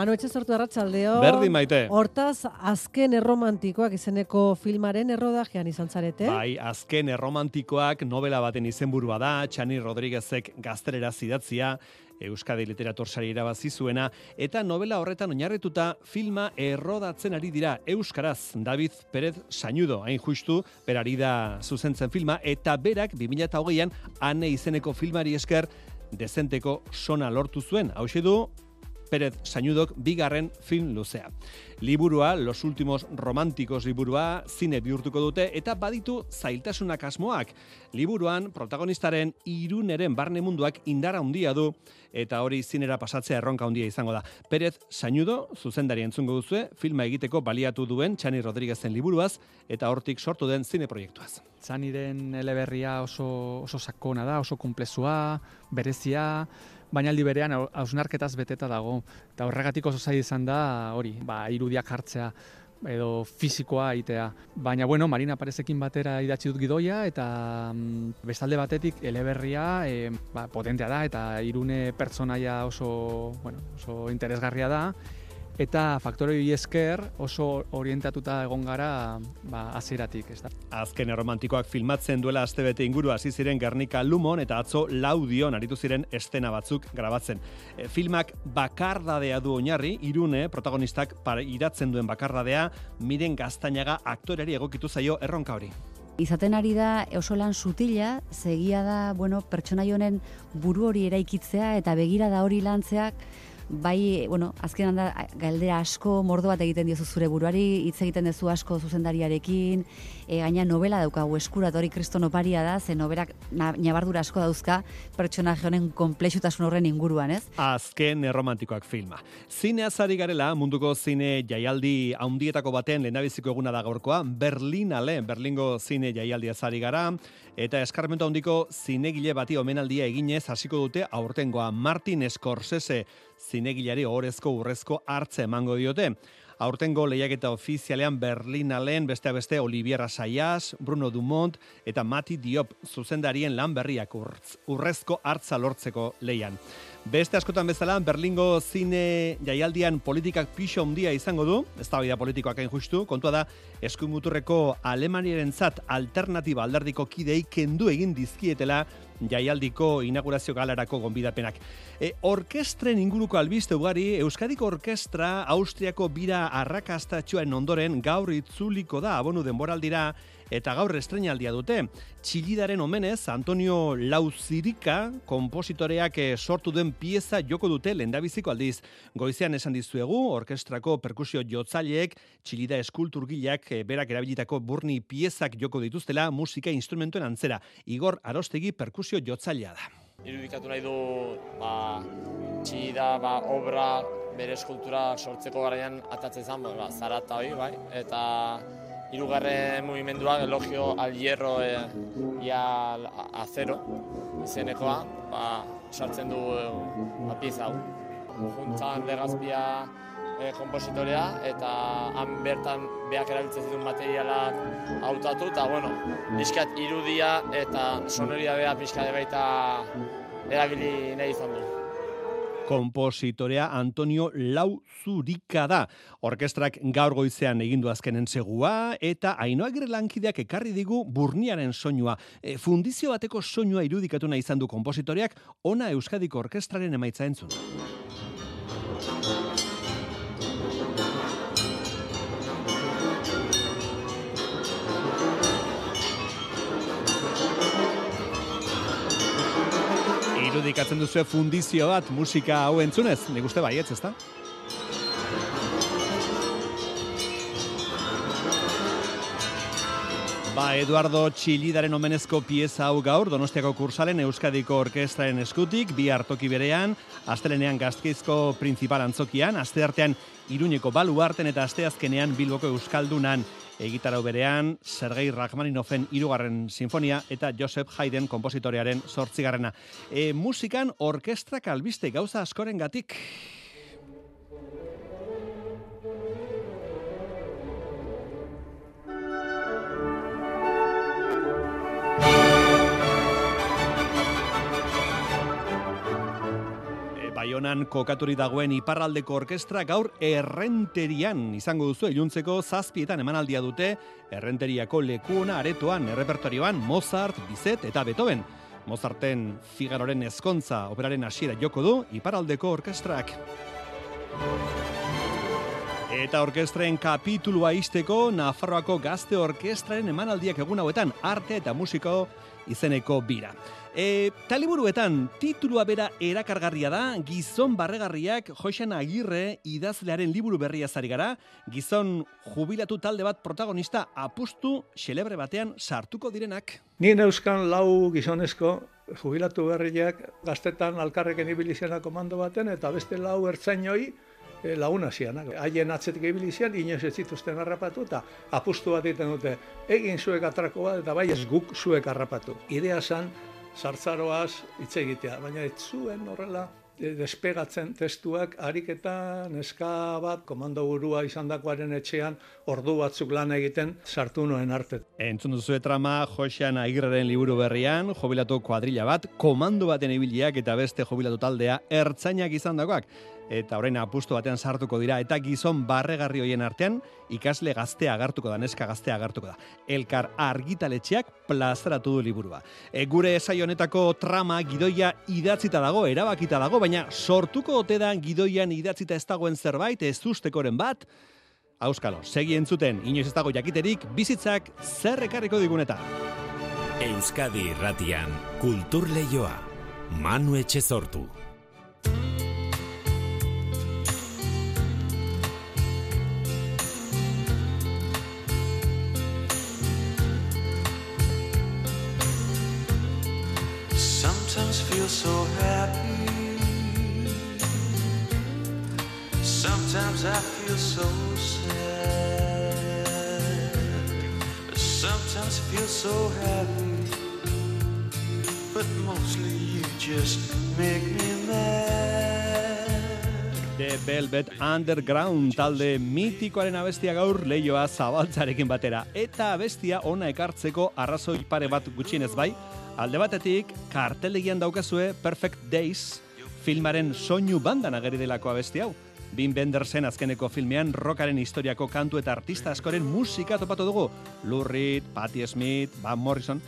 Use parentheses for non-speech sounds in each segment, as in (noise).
Manu etxe sortu arratsaldeo. Berdin maite. Hortaz, azken erromantikoak izeneko filmaren errodajean izan zarete. Bai, azken erromantikoak novela baten izenburua da, Txani Rodriguezek gazterera zidatzia, Euskadi Literatur Sari irabazi zuena, eta novela horretan oinarrituta filma errodatzen ari dira Euskaraz, David Perez Sañudo, hain justu, berari da zuzentzen filma, eta berak 2008an ane izeneko filmari esker dezenteko sona lortu zuen. Hau du, Pérez Sañudok bigarren film luzea. Liburua, Los Últimos Románticos liburua, zine bihurtuko dute eta baditu zailtasunak asmoak. Liburuan, protagonistaren iruneren barne munduak indara handia du eta hori zinera pasatzea erronka handia izango da. Pérez Sañudo, zuzendari entzungo duzue, filma egiteko baliatu duen Txani Rodríguezen liburuaz eta hortik sortu den zine proiektuaz. Txaniren eleberria oso, oso sakona da, oso komplezua, berezia, baina aldi berean hausnarketaz beteta dago. Eta horregatik oso zai izan da, hori, ba, irudiak hartzea edo fisikoa itea. Baina, bueno, Marina Parezekin batera idatzi dut gidoia, eta mm, bestalde batetik eleberria e, ba, potentea da, eta irune pertsonaia oso, bueno, oso interesgarria da, eta faktore hori esker oso orientatuta egon gara ba, aziratik. Ez da. Azken erromantikoak filmatzen duela astebete inguru hasi ziren Gernika Lumon eta atzo Laudion aritu ziren estena batzuk grabatzen. E, filmak bakardadea du oinarri, irune protagonistak para iratzen duen bakardadea, miren gaztainaga aktorari egokitu zaio erronka hori. Izaten ari da oso lan sutila, segia da, bueno, pertsonai honen buru hori eraikitzea eta begira da hori lantzeak bai, bueno, azkenan da galdera asko mordo bat egiten diozu zure buruari, hitz egiten duzu asko zuzendariarekin, e, gaina novela daukagu eskurat hori kristonoparia da, ze noberak nabardura asko dauzka pertsonaje honen komplexutasun horren inguruan, ez? Azken erromantikoak filma. Zine azari garela, munduko zine jaialdi haundietako baten lehendabiziko eguna da gaurkoa, Berlinale, Berlingo zine jaialdi azari gara, eta eskarmentu handiko zinegile bati omenaldia eginez hasiko dute aurtengoa Martin Scorsese zinegilari orezko urrezko hartze emango diote. Aurtengo lehiaketa ofizialean Berlinalen beste beste Oliviera Saias, Bruno Dumont eta Mati Diop zuzendarien lan berriak urrezko hartza lortzeko leian. Beste askotan bezala, Berlingo zine jaialdian politikak pixo handia izango du, ez da politikoak hain justu, kontua da, eskuimuturreko Alemaniaren zat alternatiba alderdiko kidei kendu egin dizkietela jaialdiko inaugurazio galarako gonbidapenak. E, orkestren inguruko albiste ugari, Euskadiko Orkestra Austriako bira arrakastatxoen ondoren gaur itzuliko da abonu denboraldira eta gaur estrenaldia dute. Txilidaren omenez, Antonio Lauzirika, kompositoreak eh, sortu den pieza joko dute lendabiziko aldiz. Goizean esan dizuegu, orkestrako perkusio jotzaileek, txilida eskulturgileak eh, berak erabilitako burni piezak joko dituztela musika instrumentuen antzera. Igor Arostegi perkusio jotzailea da. Irudikatu nahi du ba, txilida, ba, obra, bere eskultura sortzeko garaian atatzen zan, ba, zarata hori, bai, eta irugarren movimendua, elogio al hierro e, ia acero, izenekoa, ba, sartzen du e, ba, pieza hau. Juntzan legazpia e, kompositorea eta han bertan beak erabiltzen zituen materialak hautatu eta bueno, pixkat irudia eta sonoria beha pixkat baita erabili nahi izan du kompositorea Antonio Lau Zurika da. Orkestrak gaur goizean egindu azkenen segua eta ainoa lankideak ekarri digu burniaren soinua. E, fundizio bateko soinua irudikatu nahi izan du kompositoreak ona Euskadiko Orkestraren emaitza entzun. Irudikatzen duzu fundizio bat musika hau entzunez, nik uste baietz, ezta? Ba, Eduardo Txilidaren omenezko pieza hau gaur, Donostiako kursalen Euskadiko Orkestraren eskutik, bi hartoki berean, astelenean gaztkeizko principal antzokian, aste artean Iruñeko baluarten eta asteazkenean Bilboko Euskaldunan egitarau berean, Sergei Rachmaninoffen irugarren sinfonia eta Joseph Haydn kompositorearen sortzigarrena. E, musikan orkestrak albiste gauza askoren gatik. Baionan kokaturi dagoen iparraldeko orkestra gaur errenterian izango duzu iluntzeko zazpietan emanaldia dute errenteriako lekuona aretoan errepertorioan Mozart, Bizet eta Beethoven. Mozarten Figaroren ezkontza operaren hasiera joko du iparraldeko orkestrak. Eta orkestren kapitulua izteko Nafarroako gazte orkestraren emanaldiak egun hauetan arte eta musiko izeneko bira. E, taliburuetan, titulua bera erakargarria da, gizon barregarriak Joxan Agirre idazlearen liburu berria zari gara, gizon jubilatu talde bat protagonista apustu xelebre batean sartuko direnak. Ni euskan lau gizonezko jubilatu berriak gaztetan alkarreken ibilizena komando baten eta beste lau ertzainoi e, laguna zianak. Haien atzetik ibilizian, inoz ez zituzten harrapatu eta apustu bat egiten dute egin zuek atrako bat eta bai ez guk zuek harrapatu. Idea zan, sartzaroaz hitz egitea, baina ez zuen horrela e, despegatzen testuak ariketa neska bat komando burua izandakoaren etxean ordu batzuk lan egiten sartu noen arte. Entzun duzu trama Josean Agirreren liburu berrian, jubilatu kuadrilla bat, komando baten ibiliak eta beste jubilatu taldea ertzainak izandakoak eta orain apustu batean sartuko dira eta gizon barregarri hoien artean ikasle gaztea agartuko da, neska gaztea agartuko da. Elkar argitaletxeak plazaratu du liburua. E, gure esai honetako trama gidoia idatzita dago, erabakita dago, baina sortuko ote da gidoian idatzita ez dagoen zerbait ez ustekoren bat, Auskalo, segi entzuten, inoiz ez dago jakiterik, bizitzak zer ekarriko diguneta. Euskadi Irratian, Kultur Leioa, Manu Etxezortu. Sometimes feel so happy Sometimes I feel so so happy But mostly you just make me mad The Velvet Underground talde mitikoaren abestia gaur leioa zabaltzarekin batera. Eta abestia ona ekartzeko arrazoi pare bat gutxienez bai, Alde batetik, kartelegian daukazue Perfect Days filmaren soinu bandan ageri delako abesti hau. Bin Bendersen azkeneko filmean rockaren historiako kantu eta artista askoren musika topatu dugu. Lou Reed, Patti Smith, Van Morrison.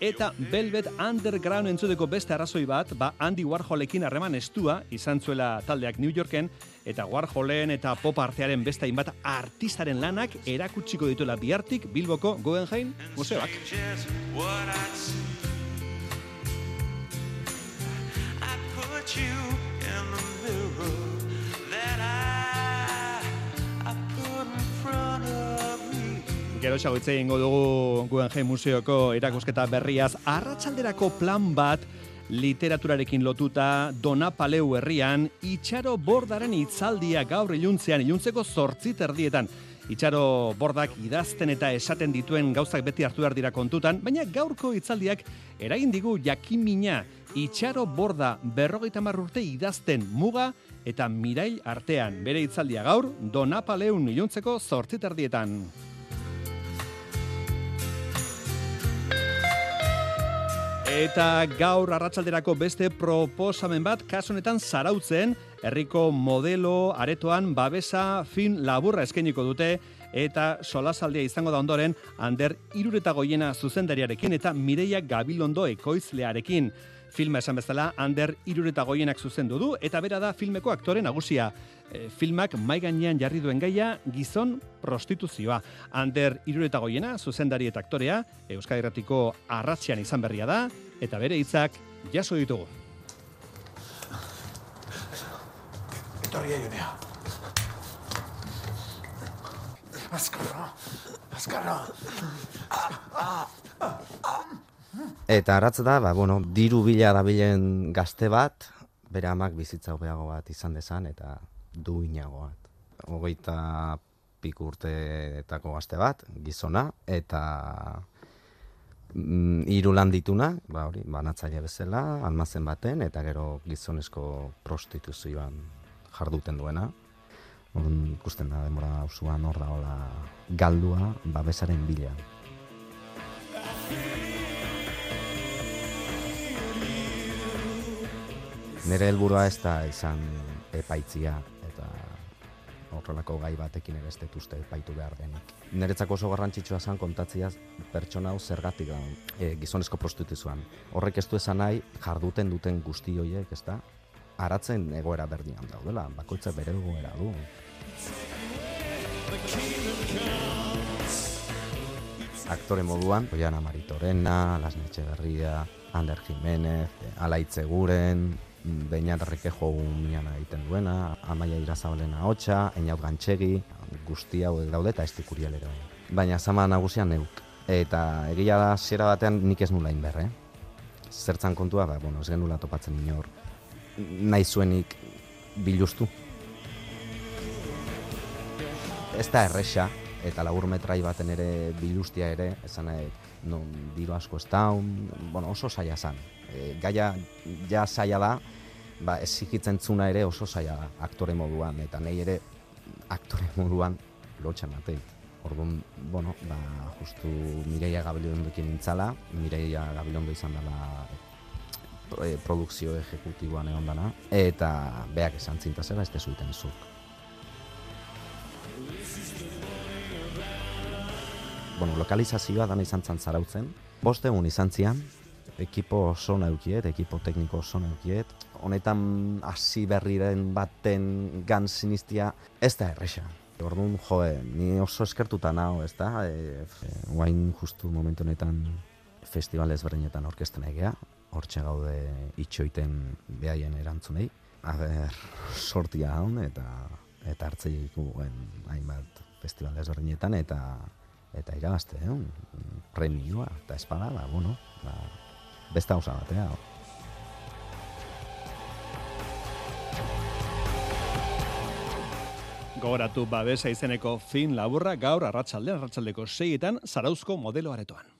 Eta Velvet Underground entzudeko beste arrazoi bat, ba Andy Warholekin harreman estua izan zuela taldeak New Yorken, eta Warholen eta pop artearen beste hainbat artistaren lanak erakutsiko dituela bihartik Bilboko Guggenheim Museoak. Gero xagutze ingo dugu Guggenheim Museoko erakusketa berriaz arratsalderako plan bat literaturarekin lotuta Donapaleu herrian itxaro bordaren itzaldia gaur iluntzean iluntzeko zortzi terdietan. Itxaro bordak idazten eta esaten dituen gauzak beti hartu behar dira kontutan, baina gaurko itzaldiak eragin digu jakimina itxaro borda berrogeita urte idazten muga eta mirail artean. Bere itzaldia gaur, donapaleun iluntzeko zortzitardietan. Eta gaur arratsalderako beste proposamen bat kasunetan zarautzen, herriko modelo aretoan babesa fin laburra eskeniko dute eta solasaldia izango da ondoren Ander Irureta Goiena zuzendariarekin eta Mireia Gabilondo ekoizlearekin. Filma esan bezala, Ander Irureta Goienak zuzendu du eta bera da filmeko aktore nagusia. E, filmak mai gainean jarri duen gaia gizon prostituzioa. Ander Irureta Goiena zuzendari eta aktorea Euskadi Erratiko arratzean izan berria da eta bere hitzak jaso ditugu. Etorri junea. Azkarra, azkarra. Eta aratz da, ba, bueno, diru bila dabilen gazte bat, bere amak bizitza hobeago bat izan dezan, eta duinago bat. Hogeita piku urteetako gazte bat, gizona, eta mm, hiru lan dituna, ba, hori, banatzaile bezala, almazen baten, eta gero gizonezko prostituzioan jarduten duena. Orduan ikusten da denbora auzuan hor da hola galdua babesaren bila. Nire helburua ez da izan epaitzia eta horrelako gai batekin ere ez dut uste epaitu behar denik. Niretzako oso garrantzitsua zen kontatzia pertsona hau zergatik da e, gizonezko prostituzioan. Horrek ez du esan nahi jarduten duten guzti horiek, ez da? Aratzen egoera berdinan daudela, bakoitza bere egoera du. Aktore moduan, Oiana Maritorena, Lasne Etxeberria, Ander Jimenez, Alaitze Guren, Beñat Rekejo miana egiten duena, Amaia Irazabalena hotxa, Einaut Gantxegi, guzti hauek daude eta estikuriel ere. Baina zama nagusian neuk. Eta egia da zera batean nik ez nula inber, eh? Zertzan kontua, ba, bueno, ez genula topatzen inor. Nahi zuenik biluztu. Ez da erresa, eta labur metrai baten ere bilustia ere, esan nahi, non diru asko ez daun, bueno, oso saia zan. E, gaia ja saia da, ba, ezikitzen zuna ere oso saia da, aktore moduan, eta nahi ere aktore moduan lotxan mateit. Orduan, bueno, ba, justu Mireia Gabilondokin nintzala, Mireia Gabilondo izan dela e, produkzio ejecutiboan egon dana, eta beak esan zinta zera, ez tezuiten zuk. Bueno, lokalizazioa dana izan zan zarautzen, boste egun izan zian, ekipo oso naukiet, ekipo tekniko oso naukiet, honetan hasi berriren baten gan sinistia ez da erresa. Orduan, joe, ni oso eskertuta nao, ez da? E, guain justu momentu honetan festival ezberdinetan orkesten egea, hortxe gaude itxoiten behaien erantzunei. A ber, sortia haun eta eta hartzei ikuen hainbat festival ezberdinetan eta eta irabazte, eh? premioa eta espada, ba, bueno, ba, beste hausa batea. Gogoratu babesa izeneko fin laburra gaur arratsaldean arratsaldeko seietan zarauzko modelo aretoan.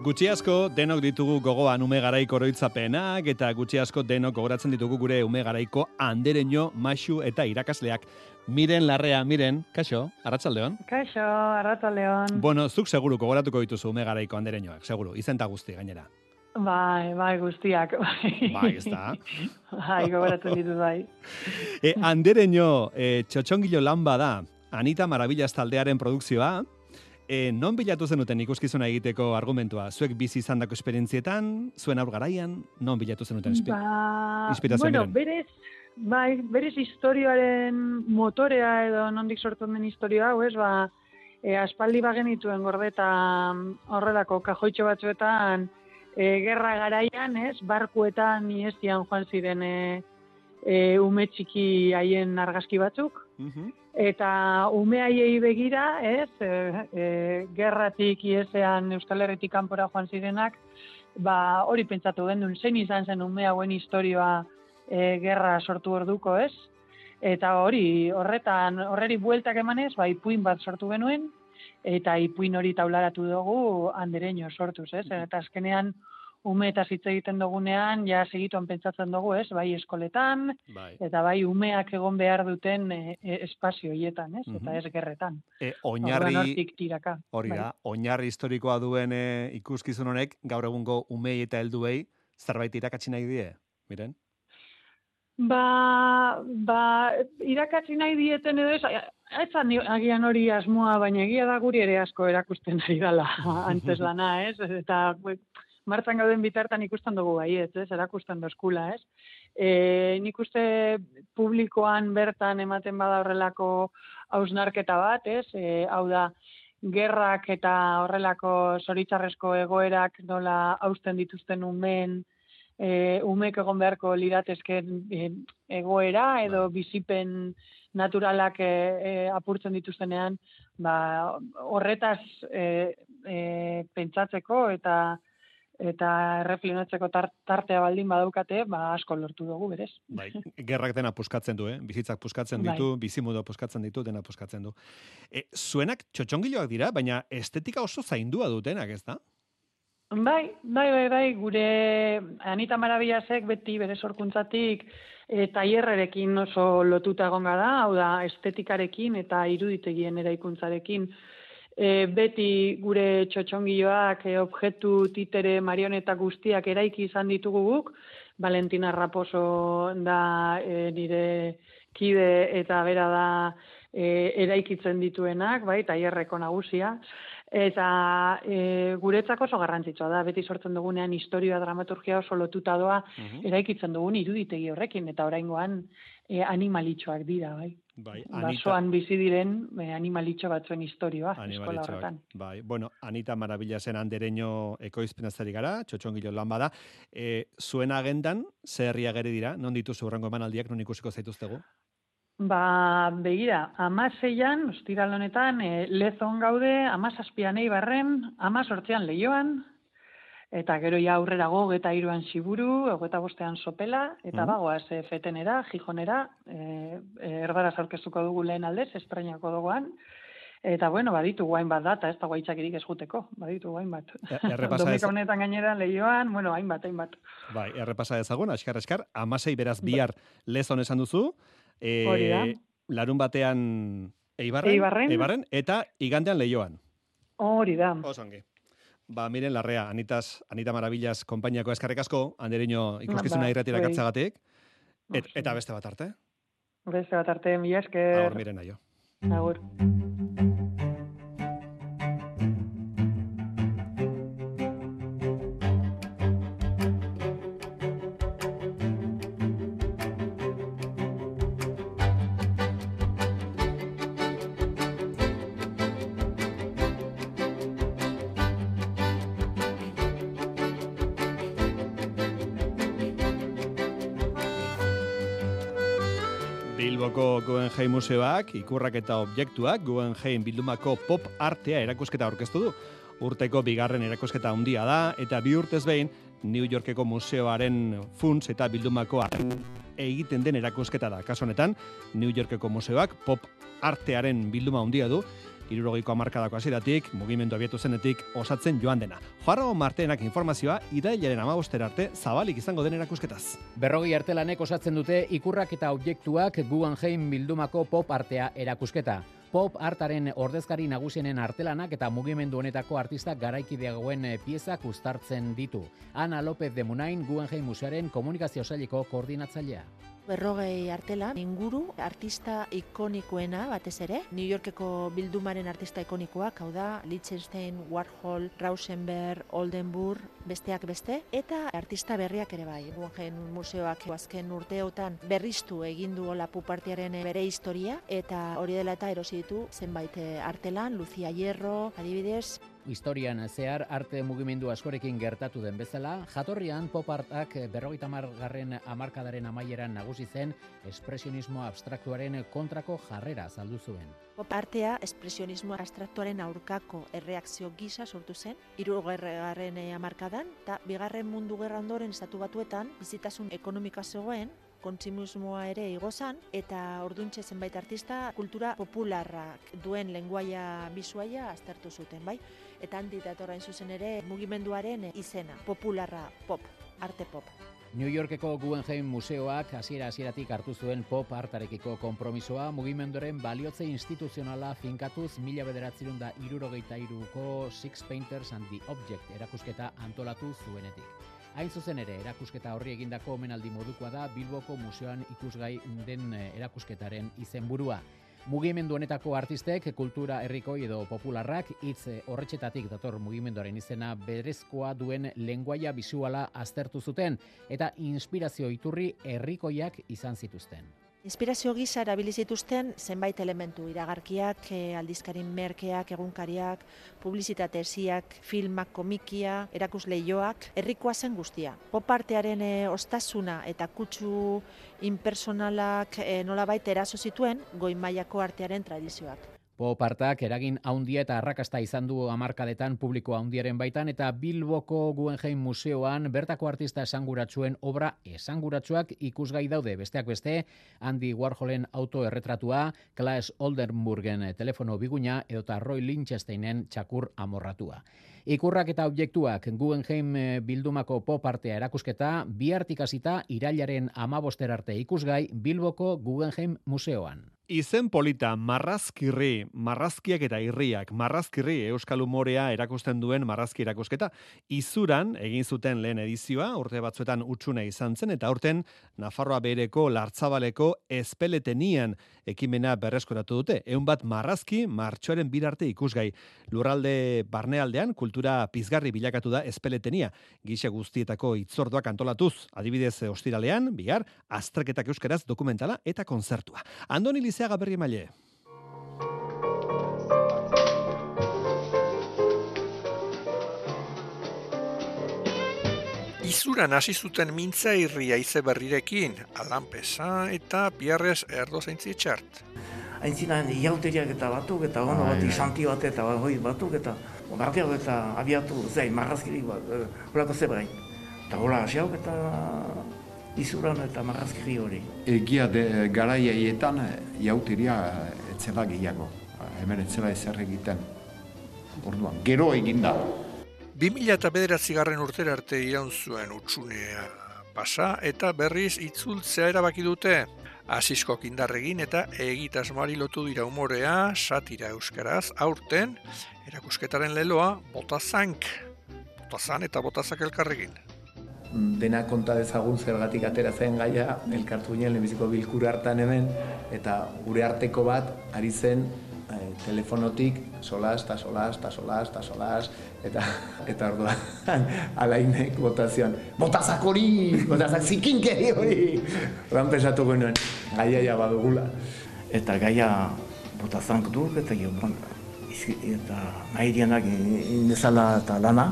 Gutxi asko denok ditugu gogoan ume garaiko oroitzapenak eta gutxi asko denok gogoratzen ditugu gure ume garaiko andereño, maxu eta irakasleak. Miren larrea, miren, kaixo, arratsaldeon. Kaixo, arratsaldeon. Bueno, zuk seguru gogoratuko dituzu ume garaiko andereñoak, seguru, izenta guzti gainera. Bai, bai, guztiak. Bai, Bai, ez da. (laughs) bai, gogoratzen ditut bai. E, andereño, e, txotxongilo lan bada, Anita Maravillas taldearen produkzioa, e, non bilatu zenuten ikuskizuna egiteko argumentua? Zuek bizi izandako esperientzietan, zuen aur garaian, non bilatu zenuten espi- Ba, inspirazioa bueno, miren? berez, bai, berez historioaren motorea edo nondik sortu den historia hau, ez, ba, e, aspaldi bagenituen gordeta horrelako kajoitxo batzuetan, e, gerra garaian, ez, barkuetan iestian joan ziren e, e, ume txiki haien argazki batzuk, Mhm. Eta ume haiei begira, ez, e, e, gerratik iesean Euskal Herritik kanpora joan zirenak, ba, hori pentsatu gendun, zein izan zen ume hauen historioa e, gerra sortu orduko, ez? Eta hori, horretan, horreri bueltak emanez, ba, ipuin bat sortu genuen, eta ipuin hori taularatu dugu andereño sortuz, ez? Eta azkenean, ume eta hitz egiten dugunean, ja segituan pentsatzen dugu, ez? Bai eskoletan, Bai. eta bai umeak egon behar duten e, e, espazio hietan, ez? Eta Mhm. ez gerretan. E, oinarri, tiraka. hori bai. da, oinarri historikoa duen e, ikuskizun honek, gaur egungo umei eta helduei zerbait irakatsi nahi die, miren? Ba, ba, irakatzi nahi dieten edo ez, etzan ni- agian hori asmoa, baina egia da guri ere asko erakusten ari dala (laughs) antes lana, ez? Eta martzan gauden bitartan ikusten dugu bai, ez, ez? Erakusten doskula, ez? E, nik uste publikoan bertan ematen bada horrelako hausnarketa bat, ez? E, hau da, gerrak eta horrelako zoritzarrezko egoerak nola hausten dituzten umeen, e, umek egon beharko liratezken e, egoera edo bizipen naturalak e, e, apurtzen dituztenean, ba, horretaz e, e, pentsatzeko eta eta erreflexionatzeko tar, tartea baldin badaukate, ba asko lortu dugu berez. Bai, gerrak dena puskatzen du, eh? Bizitzak puskatzen Bai. ditu, bizimudo puskatzen ditu, dena puskatzen du. E, zuenak txotxongiloak dira, baina estetika oso zaindua dutenak, ez da? Bai, bai, bai, bai, gure Anita Marabillasek beti bere sorkuntzatik e, tailerrerekin oso lotuta egon da, hau da estetikarekin eta iruditegien eraikuntzarekin. E, beti gure txotxongiloak, e, objektu, titere, marioneta guztiak eraiki izan ditugu guk, Valentina Raposo da e, nire kide eta bera da e, eraikitzen dituenak, bai, tailerreko nagusia. Eta e, guretzako oso garrantzitsua da, beti sortzen dugunean historia, dramaturgia oso lotuta doa, eraikitzen dugun iruditegi horrekin, eta oraingoan e, animalitxoak dira, bai. Bai, Basoan bizi diren e, animalitxo batzuen historioa eskola horretan. Bai, bueno, Anita Marabillasen andereño ekoizpenazari gara, txotxongilo lan bada. E, zuen agendan, zer herria geri dira, non dituzu urrengo emanaldiak, non ikusiko zaituztegu? Ba, begira, amaseian, ostiral honetan, e, lezon gaude, amazazpian eibarren, amazortzean lehioan, eta gero ja aurrerago, geta iruan siburu, ogeta bostean sopela, eta Mhm. bagoaz e, fetenera, gijonera, e, e, erdaraz aurkeztuko dugu lehen aldez, esprainako duguan, eta bueno, baditu guain bat data, ez da guaitzakirik ez juteko, baditu guain bat. E- errepasa (laughs) Domeka ez- honetan gainera lehioan, bueno, hainbat, hainbat. Bai, errepasa dezagun, askar, askar, amasei beraz bihar lezon esan duzu. E, Hori da. Larun batean Eibarren, Eibarren. Eibarren, eta igandean leioan. Hori da. Osongi. Ba, miren larrea, Anitas, Anita Marabillas, konpainiako eskarrik asko, andereño ikuskizuna Ba, irratira zuei. gatzagatik. Et, eta beste bat arte, Beste bat arte, mila esker. agur miren naio. Agur. Guggenheim Museoak, ikurrak eta objektuak Guggenheim bildumako pop artea erakusketa aurkeztu du. Urteko bigarren erakusketa handia da, eta bi urtez behin, New Yorkeko museoaren funts eta bildumako egiten den erakusketa da. Kaso honetan, New Yorkeko museoak pop artearen bilduma handia du, irurogeiko amarkadako hasieratik, mugimendu abiatu zenetik osatzen joan dena. Joarro marteenak informazioa, idailaren amabostera arte zabalik izango den erakusketaz. Berrogei artelanek osatzen dute ikurrak eta objektuak Guggenheim bildumako pop artea erakusketa. Pop artaren ordezkari nagusienen artelanak eta mugimendu honetako artistak garaikideagoen eh, piezak uztartzen ditu. Ana López de Munain Guggenheim Museoaren komunikazio saileko koordinatzailea. Berrogei artela, inguru, artista ikonikoena batez ere. New Yorkeko bildumaren artista ikonikoak, hau da, Liechtenstein, Warhol, Rauschenberg, Oldenburg, besteak beste, eta artista berriak ere bai. Guggenheim museoak azken urteotan berriztu egin du hola pupartiaren bere historia, eta hori dela eta erosi ditu zenbait eh, artelan, Lucia Hierro, adibidez, Historian zehar arte mugimendu askorekin gertatu den bezala, jatorrian pop artak berrogeita garren amarkadaren amaieran nagusi zen espresionismo abstraktuaren kontrako jarrera saldu zuen. Pop artea espresionismo abstraktuaren aurkako erreakzio gisa sortu zen, hirugarren eh, hamarkadan, eta bigarren mundu gerra ondoren estatu batuetan bizitasun ekonomika zegoen, kontsumismoa ere igozan, eta orduntxe zenbait artista kultura popularrak duen lenguaia bisuaia aztertu zuten, bai? Eta handi datorrain zuzen ere mugimenduaren izena, popularra pop, arte pop. New Yorkeko Guggenheim Museoak hasiera hasieratik hartu zuen pop artarekiko konpromisoa mugimenduaren baliotze instituzionala finkatuz mila bederatzerun da irurogeita iruko Six Painters and the Object erakusketa antolatu zuenetik. Hain zuzen ere, erakusketa horri egindako omenaldi modukoa da Bilboko Museoan ikusgai den eh, erakusketaren izenburua. Mugimendu honetako artistek kultura herrikoi edo popularrak hitz horretxetatik dator mugimenduaren izena berezkoa duen lenguaia bisuala aztertu zuten eta inspirazio iturri herrikoiak izan zituzten. Inspirazio gisa erabili zituzten zenbait elementu iragarkiak, eh, aldizkarin merkeak, egunkariak, publizitate esiak, filmak, komikia, erakusleioak, herrikoa zen guztia. Popartearen e, ostasuna eta kutsu impersonalak e, nolabait eraso zituen goi mailako artearen tradizioak. Popartak eragin haundia eta arrakasta izan du amarkadetan publiko haundiaren baitan eta Bilboko Guggenheim Museoan bertako artista esanguratsuen obra esanguratsuak ikusgai daude. Besteak beste, Andy Warholen autoerretratua, Klaas Oldenburgen telefono biguna edota Roy Lynchesteinen txakur amorratua. Ikurrak eta objektuak Guggenheim bildumako pop artea erakusketa, bihartik hasita irailaren amaboster arte ikusgai Bilboko Guggenheim Museoan. Izen polita, marrazkirri, marrazkiak eta irriak, marrazkirri Euskal Umorea erakusten duen marrazki erakusketa. Izuran, egin zuten lehen edizioa, urte batzuetan utxune izan zen, eta urten Nafarroa bereko, Lartzabaleko, Espeletenian ekimena berreskoratu dute. Eun bat marrazki, martxoaren birarte ikusgai. Lurralde barnealdean, kultura pizgarri bilakatu da Espeletenia. Gise guztietako itzorduak antolatuz, adibidez ostiralean, bihar, astreketak euskaraz dokumentala eta konzertua. Andoni Lizeaga berri maile. Izuran hasi zuten mintza irria ize berrirekin, alanpesa eta biarrez erdo zeintzi txart. Aintzinan iauteriak eta batuk eta ono bat isanti bat eta hoi batuk eta barriak eta abiatu zei marrazkirik bat, horako zebrain. Eta hola hasi eta izuran eta marrazkiri hori. Egia de garaiaietan jauteria etzela gehiago. Hemen etzela ezer egiten. Orduan, gero eginda. 2000 eta bederatzi garren urtera arte iraun zuen utxunea pasa eta berriz itzultzea erabaki dute. Asisko kindarregin eta egitasmoari lotu dira umorea, satira euskaraz, aurten, erakusketaren leloa, botazank. Botazan eta botazak elkarregin dena konta dezagun zergatik atera zen gaia elkartu ginen lehenbiziko bilkura hartan hemen eta gure arteko bat ari zen eh, telefonotik solas eta solas (laughs) eta solas eta solas eta eta orduan (laughs) alainek botazioan botazak hori, botazak zikinkeri hori. Oran pesatu genuen gaia ja badugula. Eta gaia botazank du eta jo, eta nahi dianak indezala eta lana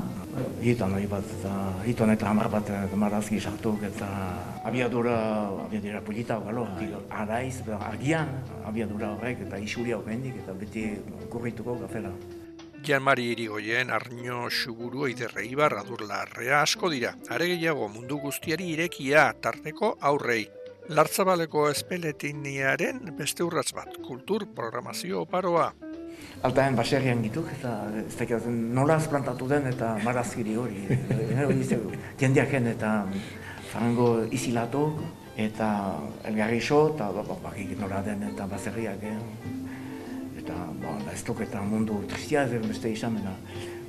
hitan nahi bat, eta hitan eta hamar bat marazki sartu, eta abiadura, abiadura polita, galo, araiz, argian, abiadura horrek, eta isuria horrendik, eta beti kurrituko gafela. Jan Mari Irigoyen, Arño Xuguru, Eiderre Ibar, Adurlarrea asko dira. Are gehiago mundu guztiari irekia tarteko aurrei. Lartzabaleko espeletiniaren beste urratz bat, kultur programazio oparoa altaen baserrian gitu, eta ez da nola azplantatu den eta marazkiri hori. Jendeak eta farango izilatu eta elgarri so, eta bakik nola den eta baserriak. Eh? Eta ba, ez eta mundu tristia ez beste izan, eta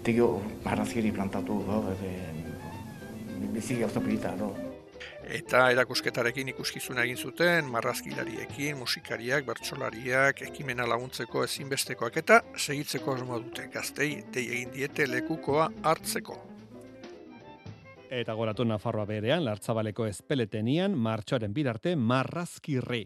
tegio marazkiri plantatu, bizik gauza pirita, Eta erakusketarekin ikuskizuna egin zuten, marrazkilariekin, musikariak, bertsolariak, ekimena laguntzeko ezinbestekoak eta segitzeko asmo dute gaztei dei egin diete lekukoa hartzeko. Eta goratu Nafarroa berean, lartzabaleko espeletenian, martxoaren bidarte, marrazkirri.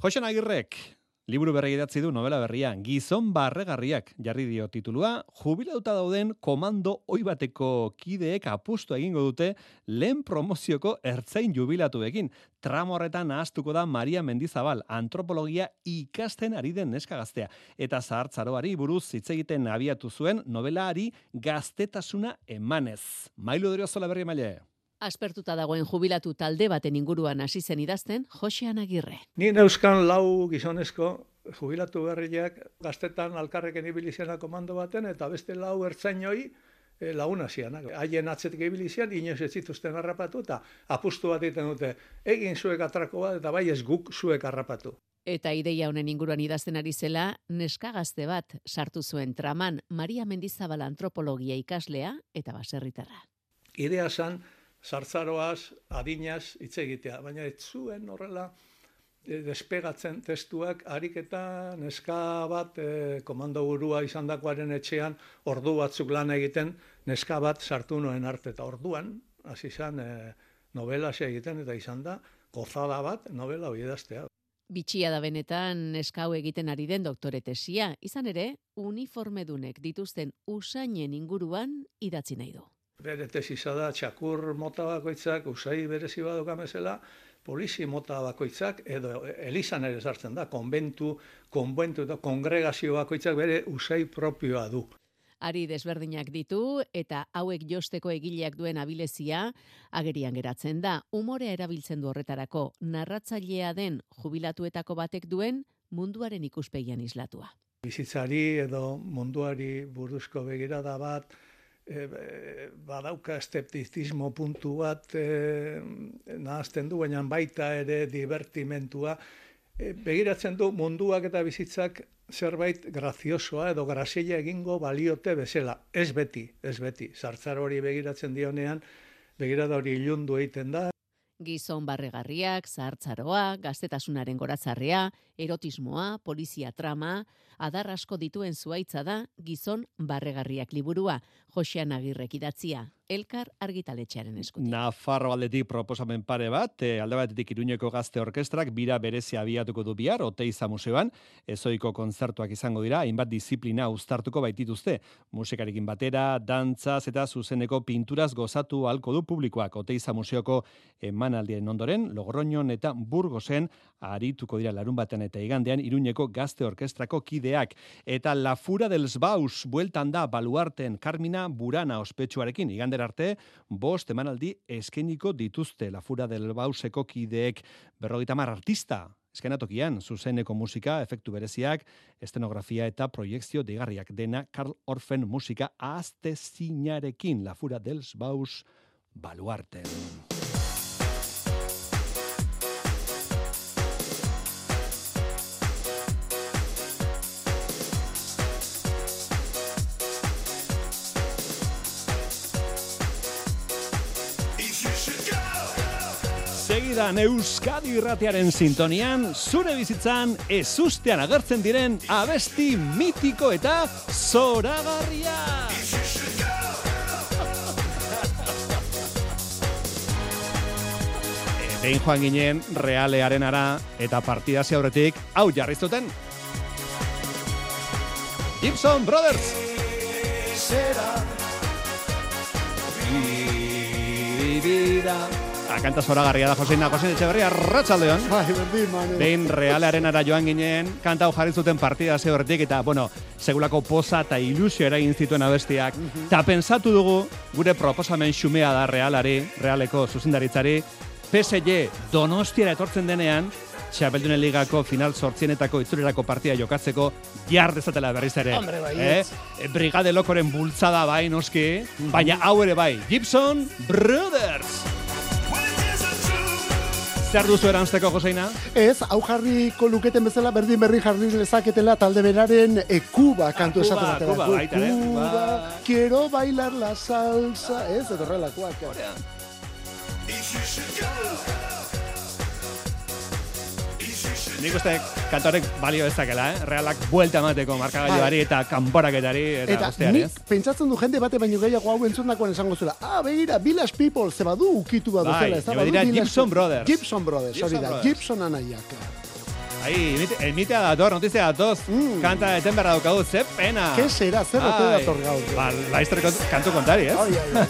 Joxen Agirrek, Liburu berri idatzi du novela berrian, gizon barregarriak jarri dio titulua, jubilauta dauden komando oibateko kideek apustu egingo dute lehen promozioko ertzain jubilatu egin. Tramo horretan ahaztuko da Maria Mendizabal, antropologia ikasten ari den neskagaztea. Eta zahartzaroari buruz hitz egiten abiatu zuen novelari gaztetasuna emanez. Mailu zola berri maile. Aspertuta dagoen jubilatu talde baten inguruan hasi zen idazten Josean Agirre. Ni neuskan lau gizonezko jubilatu berriak gaztetan alkarreken ibilizena komando baten eta beste lau ertzainoi e, laguna zianak. Haien atzetik ibilizian, inoz ez zituzten harrapatu eta apustu bat egiten dute egin zuek atrako bat eta bai ez guk zuek harrapatu. Eta ideia honen inguruan idazten ari zela, neska gazte bat sartu zuen traman Maria Mendizabal antropologia ikaslea eta baserritarra. Idea san, sartzaroaz, adinaz hitz egitea, baina ez zuen horrela e, despegatzen testuak harik eta neska bat e, komando burua izandakoaren etxean ordu batzuk lan egiten neska bat sartu noen arte eta orduan hasi izan e, novela egiten eta izan da gozada bat novela hori edaztea. Bitxia da benetan eskau egiten ari den doktore tesia, izan ere, uniformedunek dituzten usainen inguruan idatzi nahi du. Bere tesisa da txakur mota bakoitzak, usai berezi badoka mesela, polizi mota bakoitzak, edo elizan ere sartzen da, konbentu, konbentu eta kongregazio bakoitzak bere usai propioa du. Ari desberdinak ditu eta hauek josteko egileak duen abilezia agerian geratzen da. Umorea erabiltzen du horretarako narratzailea den jubilatuetako batek duen munduaren ikuspegian islatua. Bizitzari edo munduari buruzko begirada bat, e, badauka esteptizismo puntu bat e, nahazten du, baina baita ere divertimentua. E, begiratzen du munduak eta bizitzak zerbait graziosoa edo grazia egingo baliote bezala. Ez beti, ez beti. Sartzar hori begiratzen dionean, begirada hori ilundu egiten da. Gizon barregarriak, zartzaroa, gaztetasunaren goratzarrea, erotismoa, polizia trama, adar asko dituen zuaitza da gizon barregarriak liburua, Josean Agirrek idatzia elkar argitaletxearen eskutik. Nafarro aldetik proposamen pare bat, e, alde batetik iruñeko gazte orkestrak bira berezi abiatuko du bihar, Oteiza Museoan, ezoiko kontzertuak izango dira, hainbat disiplina uztartuko baitituzte, musikarekin batera, dantzaz eta zuzeneko pinturaz gozatu halko du publikoak, Oteiza Museoko emanaldien ondoren, Logroñon eta Burgosen arituko dira larun baten eta igandean iruñeko gazte orkestrako kideak. Eta La Fura dels Baus, bueltan da baluarten Carmina Burana ospetsuarekin, igande arte, bost emanaldi eskeniko dituzte lafura del bauseko kideek berrogeita mar artista. Eskenatokian, zuzeneko musika, efektu bereziak, estenografia eta proiektzio digarriak dena Karl Orfen musika azte zinarekin lafura dels baus baluarten. Segidan Euskadi irratiaren sintonian, zure bizitzan ezustean agertzen diren abesti mitiko eta zoragarria. (laughs) Etein joan ginen realearen ara eta partida aurretik hau jarri zuten. Gibson Brothers. Será. Vida. A kanta zora garria da Joseina, Joseina Etxeberria, ratxaldeon. Bai, berdin, manu. Behin realearen ara joan ginen, kanta jarri zuten partida ze horretik, eta, bueno, segulako poza eta ilusio eragin zituen abestiak. Eta pensatu dugu, gure proposamen xumea da realari, realeko zuzendaritzari, PSG donostiara etortzen denean, Txapeldunen ligako final sortzienetako itzulirako partida jokatzeko jar dezatela berriz ere. Hombre, bai, eh? Brigade lokoren bultzada bai, noski, baina hau ere bai. Gibson Brothers! Zer duzu erantzeko, Joseina? Ez, hau jarriko luketen bezala berdin berri jarri lezaketela talde beraren e, Kuba kantu esatu batera. Kuba, baita, eh? Kuba, quiero bailar la salsa, ez, edo relakoak. Nik uste kantorek balio ezakela, eh? Realak buelta emateko markagailuari eta kanporaketari eta, eta guztiari, nik pentsatzen du jende bate baino gehiago hau entzundakoan esango zuela. Ah, begira, Village People, ze badu ukitu bat Bai, ez da, jo badu dira Gibson. Brothers. Gibson Brothers, hori Gibson da. Gibson anaiak. Ai, emite- emitea dator, notizia datoz, kanta eten berra daukagu, ze pena. Ke zera, zer ote Ai, dator gaur? Ba, laizter kantu kontari, ez? Ai, ai, ai.